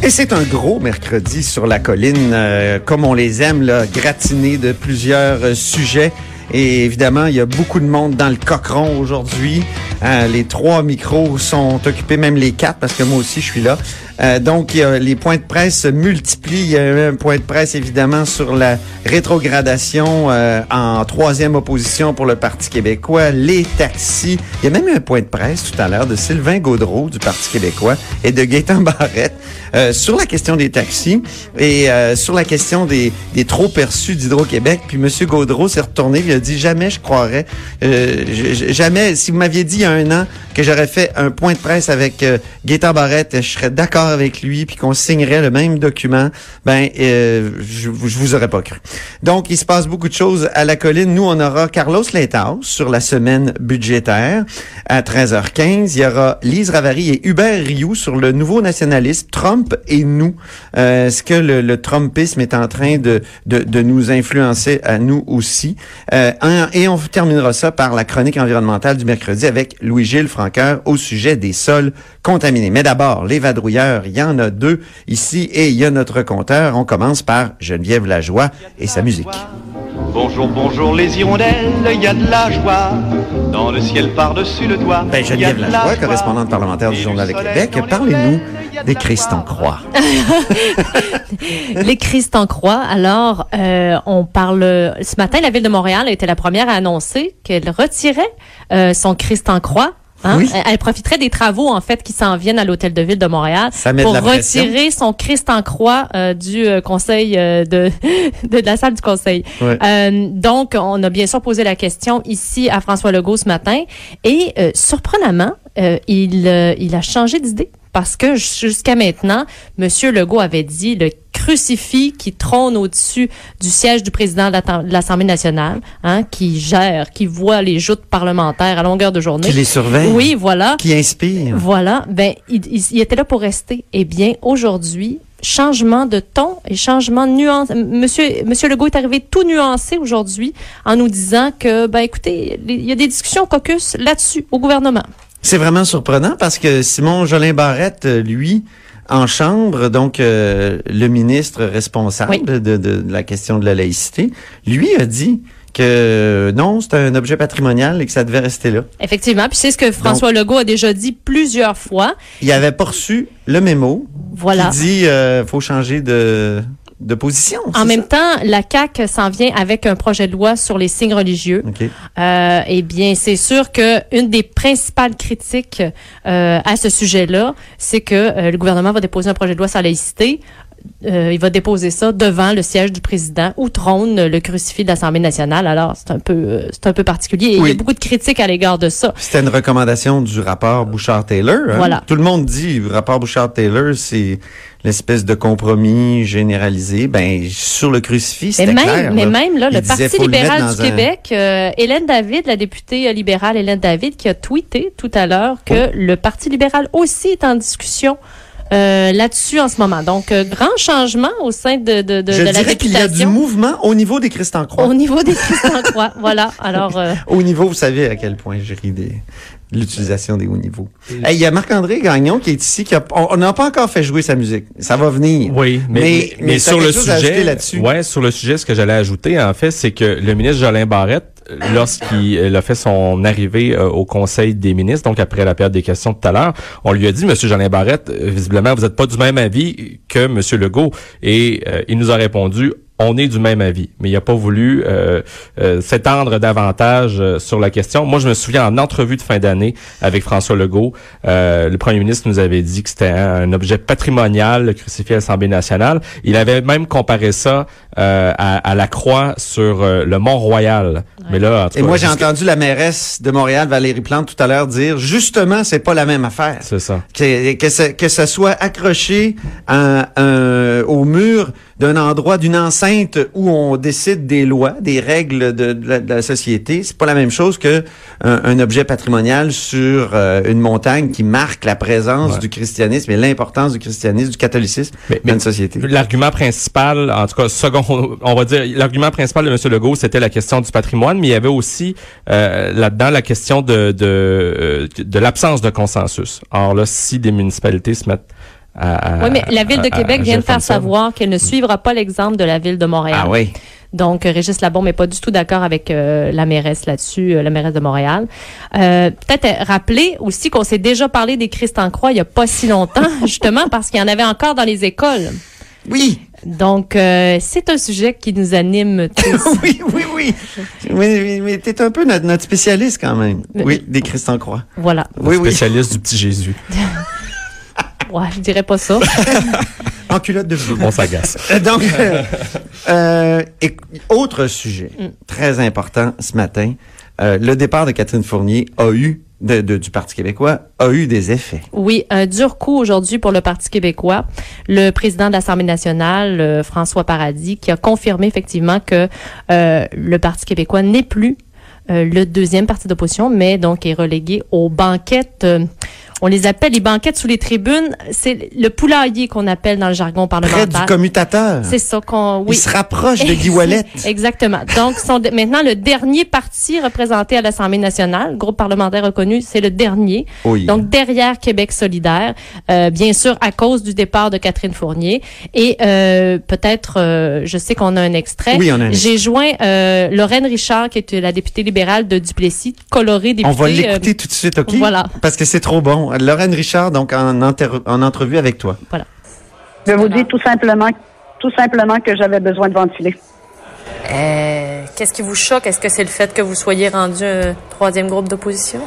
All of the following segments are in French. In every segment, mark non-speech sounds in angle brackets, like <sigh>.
Et c'est un gros mercredi sur la colline, euh, comme on les aime, là, gratiné de plusieurs euh, sujets. Et évidemment, il y a beaucoup de monde dans le cochon aujourd'hui. Euh, les trois micros sont occupés, même les quatre, parce que moi aussi, je suis là. Euh, donc, les points de presse se multiplient. Il y a eu un point de presse, évidemment, sur la rétrogradation euh, en troisième opposition pour le Parti québécois, les taxis. Il y a même eu un point de presse tout à l'heure de Sylvain Gaudreau du Parti québécois et de Gaétan Barrette euh, sur la question des taxis et sur la question des, des trop perçus d'Hydro-Québec. Puis M. Gaudreau s'est retourné, il a dit, jamais je croirais, jamais, si vous m'aviez dit il y a un an que j'aurais fait un point de presse avec euh, Gaétan Barrette, je serais d'accord avec lui, puis qu'on signerait le même document, ben euh, je, je vous aurais pas cru. Donc, il se passe beaucoup de choses à la colline. Nous, on aura Carlos Leitao sur la semaine budgétaire à 13h15. Il y aura Lise Ravary et Hubert Rioux sur le nouveau nationalisme, Trump et nous. Euh, Est-ce que le, Trumpisme est en train de, de, nous influencer à nous aussi? Euh, et on terminera ça par la chronique environnementale du mercredi avec Louis-Gilles Franqueur au sujet des sols contaminés. Mais d'abord, les vadrouilleurs, il y en a deux ici et il y a notre compteur. On commence par Geneviève Lajoie et sa musique. Bonjour, bonjour les hirondelles, il y a de la joie dans le ciel par-dessus le toit. Ben, Geneviève Lajoie, correspondante parlementaire du Journal de Québec, parlez-nous des Christ en croix. <laughs> les Christ en croix. Alors, euh, on parle ce matin, la ville de Montréal a été la première à annoncer qu'elle retirait euh, son Christ en croix Hein? Oui. Elle profiterait des travaux en fait qui s'en viennent à l'hôtel de ville de Montréal pour retirer son Christ en croix euh, du euh, conseil euh, de, <laughs> de la salle du conseil. Donc on a bien sûr posé la question ici à François Legault ce matin et surprenamment il il a changé d'idée parce que jusqu'à maintenant, M. Legault avait dit le crucifix qui trône au-dessus du siège du président de l'Assemblée nationale, hein, qui gère, qui voit les joutes parlementaires à longueur de journée. Qui les surveille. Oui, voilà. Qui inspire. Voilà. Ben, il, il, était là pour rester. Eh bien, aujourd'hui, changement de ton et changement de nuance. Monsieur, Monsieur Legault est arrivé tout nuancé aujourd'hui en nous disant que, ben, écoutez, il y a des discussions caucus là-dessus au gouvernement. C'est vraiment surprenant parce que Simon Jolin Barrette, lui, en chambre, donc euh, le ministre responsable oui. de, de, de, la question de la laïcité, lui a dit que non, c'est un objet patrimonial et que ça devait rester là. Effectivement, puis c'est ce que François donc, Legault a déjà dit plusieurs fois. Il avait pas reçu le mémo voilà. qui dit euh, faut changer de de position. En même ça? temps, la CAC s'en vient avec un projet de loi sur les signes religieux. Okay. Euh, eh bien, c'est sûr que une des principales critiques euh, à ce sujet-là, c'est que euh, le gouvernement va déposer un projet de loi sur la laïcité. Euh, il va déposer ça devant le siège du président où trône le crucifix de l'Assemblée nationale. Alors, c'est un peu euh, c'est un peu particulier. Et oui. Il y a beaucoup de critiques à l'égard de ça. C'était une recommandation du rapport Bouchard-Taylor. Hein? Voilà. Tout le monde dit, le rapport Bouchard-Taylor, c'est l'espèce de compromis généralisé. Ben, sur le crucifix, c'était même, clair. Mais là. même, là, le disait, Parti libéral du un- Québec, euh, Hélène David, la députée libérale Hélène David, qui a tweeté tout à l'heure que le Parti libéral aussi est en discussion euh, là-dessus en ce moment. Donc, euh, grand changement au sein de, de, de, Je de la dirais qu'il y a du mouvement au niveau des Christ en croix. Au niveau des Christ en croix. <laughs> Voilà. Alors, euh, Au niveau, vous savez à quel point je ris des de l'utilisation des hauts niveaux. Hey, Il y a Marc-André Gagnon qui est ici, qui a, on n'a pas encore fait jouer sa musique. Ça va venir. Oui, mais, mais, mais t'as sur le sujet, là-dessus? ouais, sur le sujet, ce que j'allais ajouter, en fait, c'est que le ministre Jolin Barrette, lorsqu'il euh, a fait son arrivée euh, au Conseil des ministres, donc après la période des questions tout à l'heure, on lui a dit, Monsieur Jolin Barrette, euh, visiblement, vous n'êtes pas du même avis que Monsieur Legault, et euh, il nous a répondu. On est du même avis, mais il n'a pas voulu euh, euh, s'étendre davantage euh, sur la question. Moi, je me souviens en entrevue de fin d'année avec François Legault, euh, le premier ministre nous avait dit que c'était un, un objet patrimonial, le crucifix à l'Assemblée nationale. Il avait même comparé ça euh, à, à, la croix sur euh, le Mont-Royal. Mais là, en tout Et moi, j'ai entendu la mairesse de Montréal, Valérie Plante, tout à l'heure dire, justement, c'est pas la même affaire. C'est ça. Que, que, ça. que ça soit accroché à, un, au mur d'un endroit, d'une enceinte où on décide des lois, des règles de, de, la, société. C'est pas la même chose que un, objet patrimonial sur euh, une montagne qui marque la présence du christianisme et l'importance du christianisme, du catholicisme dans une société. L'argument principal, en tout cas, second, on va dire, l'argument principal de M. Legault, c'était la question du patrimoine, mais il y avait aussi euh, là-dedans la question de, de, euh, de l'absence de consensus. Or là, si des municipalités se mettent oui, mais la Ville de Québec vient de faire savoir qu'elle ne suivra pas l'exemple de la Ville de Montréal. Ah oui. Donc, Régis Labombe n'est pas du tout d'accord avec euh, la mairesse là-dessus, euh, la mairesse de Montréal. Euh, Peut-être rappeler aussi qu'on s'est déjà parlé des Christ en croix il n'y a pas si longtemps, <laughs> justement, parce qu'il y en avait encore dans les écoles. Oui. Donc, euh, c'est un sujet qui nous anime <laughs> tous. oui, oui, oui. Mais, mais, tu es un peu notre, spécialiste quand même. oui, des Christ en croix. Voilà. Oui, spécialiste du petit Jésus. <laughs> Ouais, je dirais pas ça. <laughs> en culotte de velours. On s'agace. Euh, donc, euh, euh, autre sujet mm. très important ce matin. le départ de Catherine Fournier a eu de, du Parti québécois a eu des effets. Oui, un dur coup aujourd'hui pour le Parti québécois. Le président de l'Assemblée nationale, François Paradis, qui a confirmé effectivement que le Parti québécois n'est plus le deuxième parti d'opposition, mais donc est relégué aux banquettes on les appelle les banquettes sous les tribunes. C'est le poulailler qu'on appelle dans le jargon parlementaire. Près du commutateur. C'est ça qu'on. Oui. Il se rapproche de Guy Wallet. <laughs> Exactement. Donc, sont maintenant le dernier parti représenté à l'Assemblée nationale, groupe parlementaire reconnu, c'est le dernier. Oui. Donc derrière Québec solidaire, euh, bien sûr à cause du départ de Catherine Fournier et euh, peut-être, euh, je sais qu'on a un extrait. Oui, on a un J'ai joint Lorraine Richard, qui est la députée libérale de Duplessis, colorée députée. On va l'écouter tout de suite, ok? Voilà. Parce que c'est trop bon. Lorraine Richard, donc en, en entrevue avec toi. Voilà. Je vais vous dire tout simplement, tout simplement que j'avais besoin de ventiler. Euh, Qu'est-ce qui vous choque? Est-ce que c'est le fait que vous soyez rendu un troisième groupe d'opposition?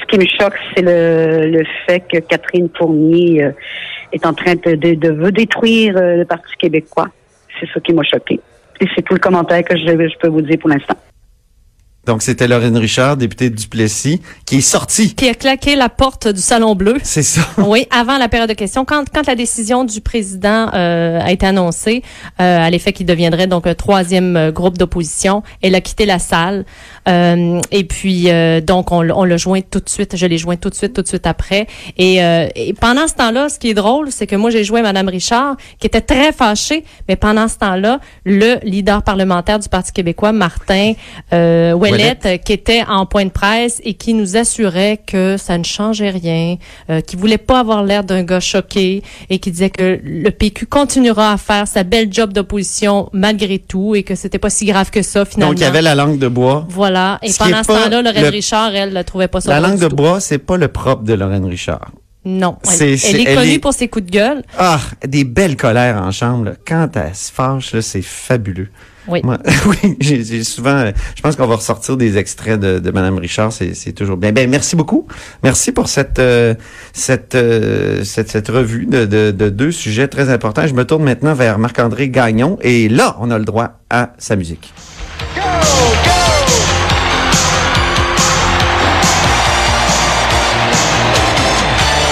Ce qui me choque, c'est le, le, fait que Catherine Fournier euh, est en train de, de, de détruire euh, le Parti québécois. C'est ça qui m'a choqué. Et c'est tout le commentaire que je, je peux vous dire pour l'instant. Donc, c'était Lorraine Richard, députée de Duplessis, qui est sortie. Qui a claqué la porte du Salon Bleu. C'est ça. <laughs> Oui, avant la période de questions. Quand, quand la décision du président euh, a été annoncée, euh, à l'effet qu'il deviendrait donc un troisième euh, groupe d'opposition, elle a quitté la salle. Euh, et puis, euh, donc, on, on l'a joint tout de suite. Je l'ai joint tout de suite, tout de suite après. Et, et pendant ce temps-là, ce qui est drôle, c'est que moi, j'ai joué Madame Richard, qui était très fâchée. Mais pendant ce temps-là, le leader parlementaire du Parti québécois, Martin euh, euh, qui était en point de presse et qui nous assurait que ça ne changeait rien, euh, qui voulait pas avoir l'air d'un gars choqué et qui disait que le PQ continuera à faire sa belle job d'opposition malgré tout et que c'était pas si grave que ça finalement. Donc il y avait la langue de bois. Voilà. Et pendant ce temps-là, Lorraine Richard, elle, ne trouvait pas ça. La langue de bois, c'est pas le propre de Lorraine Richard. Non. Elle, est, connue pour ses coups de gueule. Ah, des belles colères en chambre. Quand elle se fâche, c'est fabuleux. Oui. <laughs> oui, j'ai souvent. Je pense qu'on va ressortir des extraits de, de Madame Richard. C'est toujours bien. Ben merci beaucoup. Merci pour cette euh, cette, euh, cette, cette revue de, de, de, deux sujets très importants. Je me tourne maintenant vers Marc-André Gagnon et là, on a le droit à sa musique. Go, go!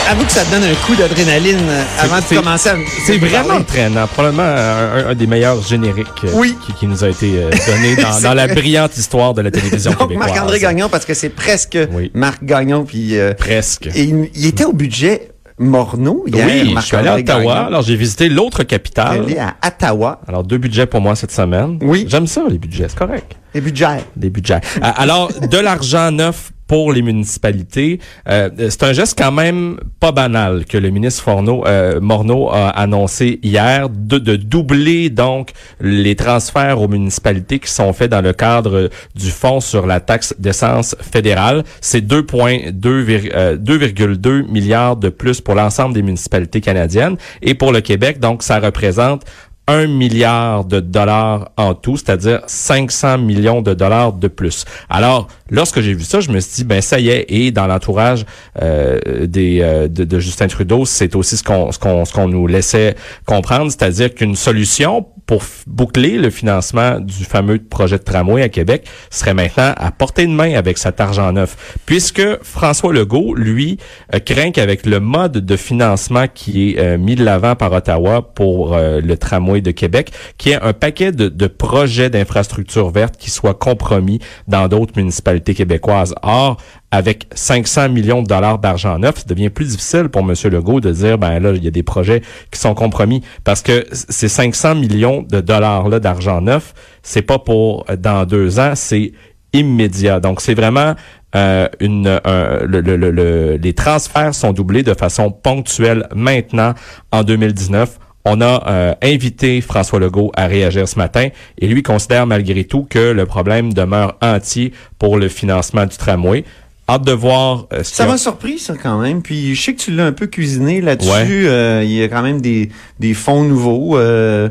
Avoue que ça te donne un coup d'adrénaline euh, avant de commencer à. C'est vraiment entraînant. Probablement un, des meilleurs génériques euh, qui, nous a été euh, donné <laughs> dans, la brillante histoire de la télévision Donc, québécoise. Marc-André Gagnon, parce que c'est presque Marc Gagnon. Puis, presque. Et il, était au budget Morneau hier. Oui, je suis allé à Ottawa. Alors, j'ai visité l'autre capitale. Allé à Ottawa. Alors, deux budgets pour moi cette semaine. Oui. J'aime ça, les budgets. C'est correct. Les budgets. Des budgets. Alors, de l'argent neuf pour les municipalités. Euh, c'est un geste quand même pas banal que le ministre euh, Morneau a annoncé hier de, de, doubler donc les transferts aux municipalités qui sont faits dans le cadre du fonds sur la taxe d'essence fédérale. C'est 2,2 euh, milliards de plus pour l'ensemble des municipalités canadiennes et pour le Québec donc ça représente un milliard de dollars en tout, c'est-à-dire 500 millions de dollars de plus. Alors, lorsque j'ai vu ça, je me suis dit, ben ça y est, et dans l'entourage euh, euh, de, Justin Trudeau, c'est aussi ce qu'on ce qu'on qu'on nous laissait comprendre, c'est-à-dire qu'une solution pour boucler le financement du fameux projet de tramway à Québec serait maintenant à portée de main avec cet argent neuf, puisque François Legault, lui, euh, craint qu'avec le mode de financement qui est euh, mis de l'avant par Ottawa pour euh, le tramway de Québec, qui est un paquet de, projets d'infrastructures vertes qui soient compromis dans d'autres municipalités québécoises. Or, avec 500 millions de dollars d'argent neuf, ça devient plus difficile pour M. Legault de dire, ben là, il y a des projets qui sont compromis. Parce que ces 500 millions de dollars-là d'argent neuf, c'est pas pour euh, dans deux ans, c'est immédiat. Donc, c'est vraiment euh, une, le, le, les transferts sont doublés de façon ponctuelle maintenant en 2019. On a euh, invité François Legault à réagir ce matin et lui considère malgré tout que le problème demeure entier pour le financement du tramway. Hâte de voir. Euh, ça m'a surpris, ça, quand même. Puis je sais que tu l'as un peu cuisiné là-dessus. Euh, il y a quand même des, des fonds nouveaux. Euh,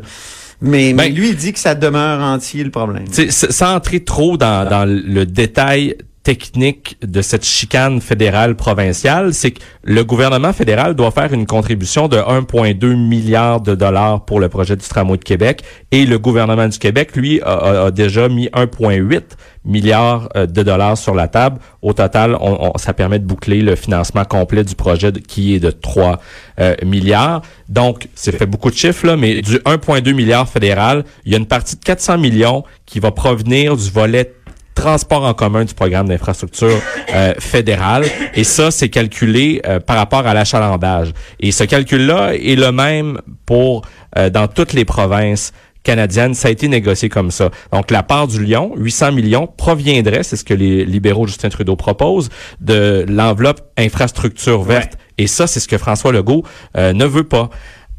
mais, mais, ben, lui, il dit que ça demeure entier le problème. Sans entrer trop dans, dans le détail technique de cette chicane fédérale provinciale, c'est que le gouvernement fédéral doit faire une contribution de 1,2 milliard de dollars pour le projet du tramway de Québec et le gouvernement du Québec, lui, a, déjà mis 1,8 milliard euh, de dollars sur la table. Au total, ça permet de boucler le financement complet du projet qui est de 3 euh, milliards. Donc, c'est fait beaucoup de chiffres, là, mais du 1,2 milliard fédéral, il y a une partie de 400 millions qui va provenir du volet transport en commun du programme d'infrastructure euh, fédéral. Et ça, c'est calculé euh, par rapport à l'achalandage. Et ce calcul-là est le même pour euh, dans toutes les provinces canadiennes. Ça a été négocié comme ça. Donc, la part du Lyon, 800 millions, proviendrait, c'est ce que les libéraux Justin Trudeau proposent, de l'enveloppe infrastructure verte. Et ça, c'est ce que François Legault ne veut pas.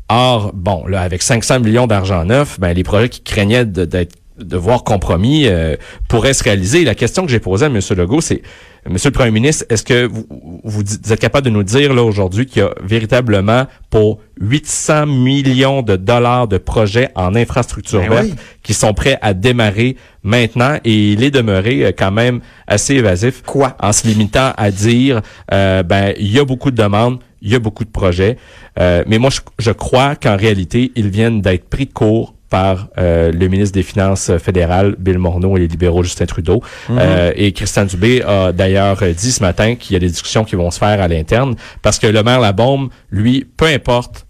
Or, bon, là, avec 500 millions d'argent neuf, ben, les projets qui craignaient d'être de voir compromis euh, pourrait se réaliser. La question que j'ai posée à M. Legault, c'est Monsieur le Premier ministre, est-ce que vous, vous, êtes capable de nous dire là aujourd'hui qu'il y a véritablement pour 800 millions de dollars de projets en infrastructure ben verte qui sont prêts à démarrer maintenant? Et il est demeuré euh, quand même assez évasif. Quoi? En se limitant à dire euh, ben il y a beaucoup de demandes, il y a beaucoup de projets, mais moi je, je crois qu'en réalité ils viennent d'être pris de court par euh, le ministre des Finances fédéral, Bill Morneau, et les libéraux Justin Trudeau. Mhm. Euh, et Christian Dubé a d'ailleurs dit ce matin qu'il y a des discussions qui vont se faire à l'interne parce que le maire Labombe, lui, peu importe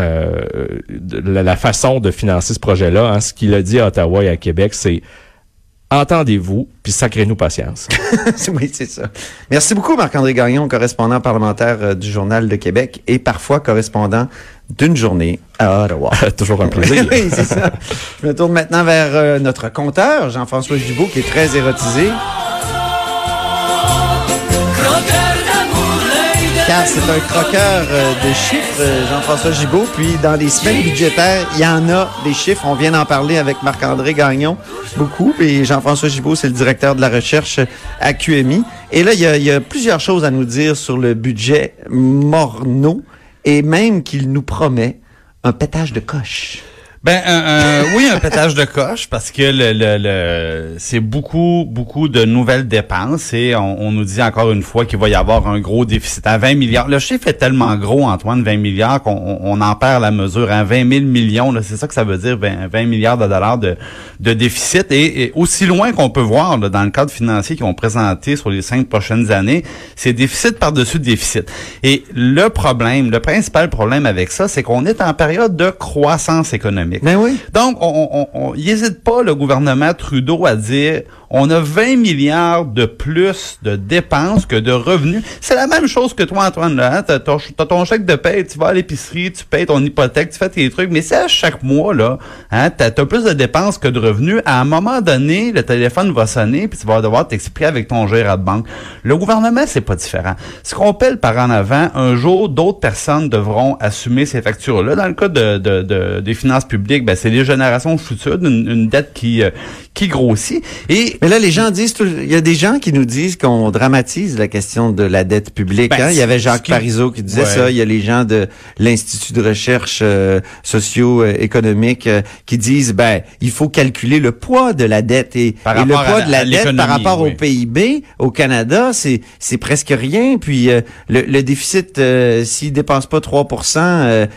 euh, la, façon de financer ce projet-là, hein, ce qu'il a dit à Ottawa et à Québec, c'est entendez-vous, puis sacrez-nous patience. <laughs> oui, c'est ça. Merci beaucoup, Marc-André Gagnon, correspondant parlementaire du Journal de Québec et parfois correspondant d'une journée à Ottawa. <laughs> Toujours un plaisir. <laughs> oui, c'est ça. Je me tourne maintenant vers euh, notre compteur, Jean-François Gibault, qui est très érotisé. Car c'est un croqueur euh, de chiffres, euh, Jean-François Gibault. Puis dans les semaines budgétaires, il y en a des chiffres. On vient d'en parler avec Marc-André Gagnon beaucoup. Et Jean-François Gibault, c'est le directeur de la recherche à QMI. Et là, il y, a, il y a plusieurs choses à nous dire sur le budget Morneau et même qu'il nous promet un pétage de coche. Ben euh, oui, un pétage de coche parce que le, le, c'est beaucoup beaucoup de nouvelles dépenses et on, nous dit encore une fois qu'il va y avoir un gros déficit à 20 milliards. Le chiffre est tellement gros, Antoine, 20 milliards qu'on on en perd la mesure à 20 000 millions. C'est ça que ça veut dire, 20, 20 milliards de dollars de, de déficit et, aussi loin qu'on peut voir dans le cadre financier qu'ils ont présenté sur les cinq prochaines années, c'est déficit par-dessus déficit. Et le problème, le principal problème avec ça, c'est qu'on est en période de croissance économique. Ben oui. Donc, on n'hésite pas, le gouvernement Trudeau, à dire on a 20 milliards de plus de dépenses que de revenus. C'est la même chose que toi, Antoine. Là, hein? T'as, ton, chèque de paie, tu vas à l'épicerie, tu payes ton hypothèque, tu fais tes trucs, mais c'est à chaque mois, là, hein, t'as, as plus de dépenses que de revenus. À un moment donné, le téléphone va sonner, puis tu vas devoir t'expliquer avec ton gérant de banque. Le gouvernement, c'est pas différent. Ce qu'on paie par en avant, un jour, d'autres personnes devront assumer ces factures-là. Dans le cas de, de, des finances publiques, ben, c'est les générations futures, une, une dette qui, euh, qui grossit. Et mais là, les gens disent, il y a des gens qui nous disent qu'on dramatise la question de la dette publique. Ben, hein. Il y avait Jacques qui... Parizeau qui disait ça. Il y a les gens de l'Institut de recherche euh, socio-économique euh, qui disent, ben, il faut calculer le poids de la dette et, le poids de la dette par rapport au PIB au Canada, c'est c'est presque rien. Puis euh, le, le, déficit, s'il dépense pas 3%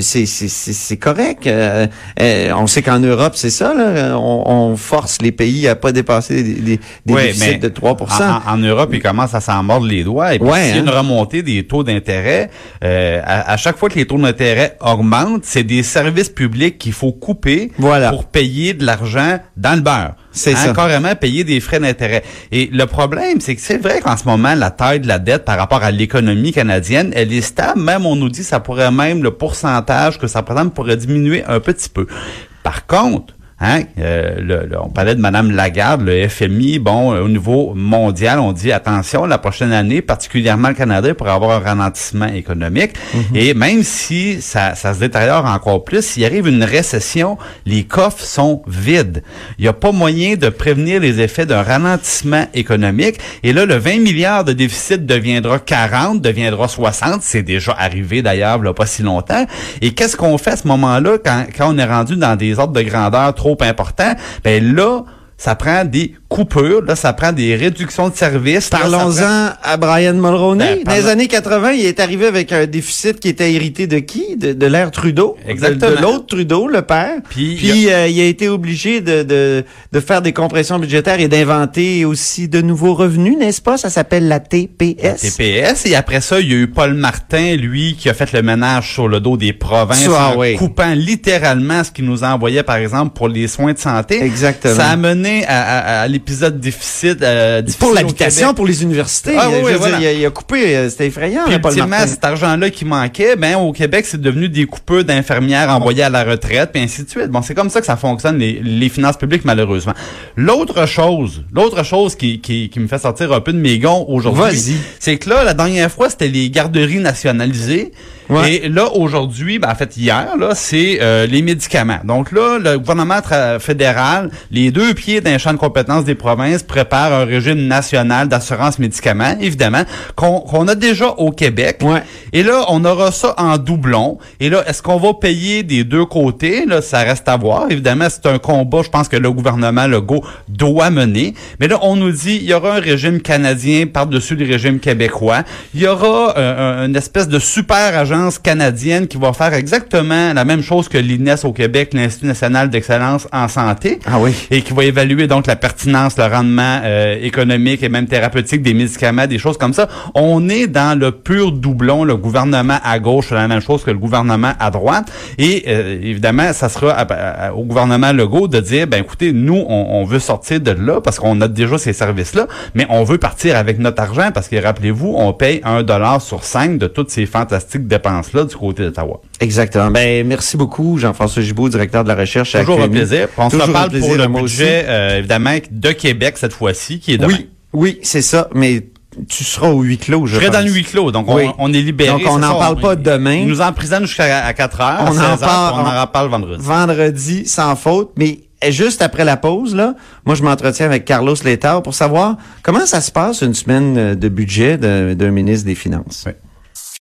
c'est c'est correct Euh, euh, on sait qu'en Europe, c'est ça. Là, on, on, force les pays à pas dépasser des, des, des déficits de 3 en, en, Europe, ils commencent à s'en mordre les doigts. Et puis, s'il y a une hein. remontée des taux d'intérêt, euh, à, à, chaque fois que les taux d'intérêt augmentent, c'est des services publics qu'il faut couper voilà. pour payer de l'argent dans le beurre. C'est hein, ça. Carrément payer des frais d'intérêt. Et le problème, c'est que c'est vrai qu'en ce moment, la taille de la dette par rapport à l'économie canadienne, elle est stable. Même, on nous dit, ça pourrait même, le pourcentage que ça représente pourrait diminuer un petit peu. Par contre, Hein? Euh, le, on parlait de Madame Lagarde, le FMI. Bon, au niveau mondial, on dit attention, la prochaine année, particulièrement le Canada, pourrait avoir un ralentissement économique. Mhm. Et même si ça, ça, se détériore encore plus, s'il arrive une récession, les coffres sont vides. Il n'y a pas moyen de prévenir les effets d'un ralentissement économique. Et là, le 20 milliards de déficit deviendra 40, deviendra 60. C'est déjà arrivé d'ailleurs, il pas si longtemps. Et qu'est-ce qu'on fait à ce moment-là quand, quand on est rendu dans des ordres de grandeur trop important, ben là, ça prend des coupures, là, ça prend des réductions de services. Parlons-en à Brian Mulroney. Ben, Dans les années 80, il est arrivé avec un déficit qui était hérité de qui? De, l'ère Trudeau? Exactement. De, l'autre Trudeau, le père. Puis, il, a... Euh, il, a... été obligé de, de, de faire des compressions budgétaires et d'inventer aussi de nouveaux revenus, n'est-ce pas? Ça s'appelle la TPS. La TPS. Et après ça, il y a eu Paul Martin, lui, qui a fait le ménage sur le dos des provinces, ah en coupant littéralement ce qu'il nous envoyait, par exemple, pour les soins de santé. Exactement. Ça a mené à, l'épisode déficit, euh, pour l'habitation, pour les universités. Ah, oui, il, a, coupé, euh, c'était effrayant. Puis, cet argent-là qui manquait, ben au Québec, c'est devenu des coupeurs d'infirmières envoyées à la retraite, puis ainsi de suite. Bon, c'est comme ça que ça fonctionne les, finances publiques, malheureusement. L'autre chose, l'autre chose qui, qui, qui me fait sortir un peu de mes gonds aujourd'hui, c'est que là, la dernière fois, c'était les garderies nationalisées. Et là, aujourd'hui, ben, en fait, hier, là, c'est euh, les médicaments. Donc là, le gouvernement fédéral, les deux pieds d'un champ de compétences des provinces, prépare un régime national d'assurance médicaments, évidemment, qu'on a déjà au Québec. Et là, on aura ça en doublon. Et là, est-ce qu'on va payer des deux côtés? Là, ça reste à voir. Évidemment, c'est un combat, je pense que le gouvernement Legault doit mener. Mais là, on nous dit, il y aura un régime canadien par-dessus le régime québécois. Il y aura euh, une espèce de super agent canadienne qui va faire exactement la même chose que l'INES au Québec, l'Institut national d'excellence en santé. Ah oui. Et qui va évaluer donc la pertinence, le rendement euh, économique et même thérapeutique des médicaments, des choses comme ça. On est dans le pur doublon, le gouvernement à gauche fait la même chose que le gouvernement à droite. Et euh, évidemment, ça sera au gouvernement Legault de dire, ben écoutez, nous, on, veut sortir de là parce qu'on a déjà ces services-là, mais on veut partir avec notre argent parce que rappelez-vous, on paye un dollar sur cinq de toutes ces fantastiques dépenses là du côté d'Ottawa. Exactement. Ben, merci beaucoup, Jean-François Gibault, directeur de la recherche. Toujours un plaisir. On se reparle pour le budget, euh, évidemment, de Québec cette fois-ci, qui est demain. Oui, oui, c'est ça. Mais tu seras au huis clos, je, je serai dans le huis clos, donc on, est libéré. Donc on n'en parle pas demain. Ils nous emprisonnent jusqu'à 4 heures, on en parle, on, en reparle vendredi. Vendredi, sans faute, mais juste après la pause, là, moi je m'entretiens avec Carlos Letao pour savoir comment ça se passe une semaine de budget d'un ministre des Finances. Oui.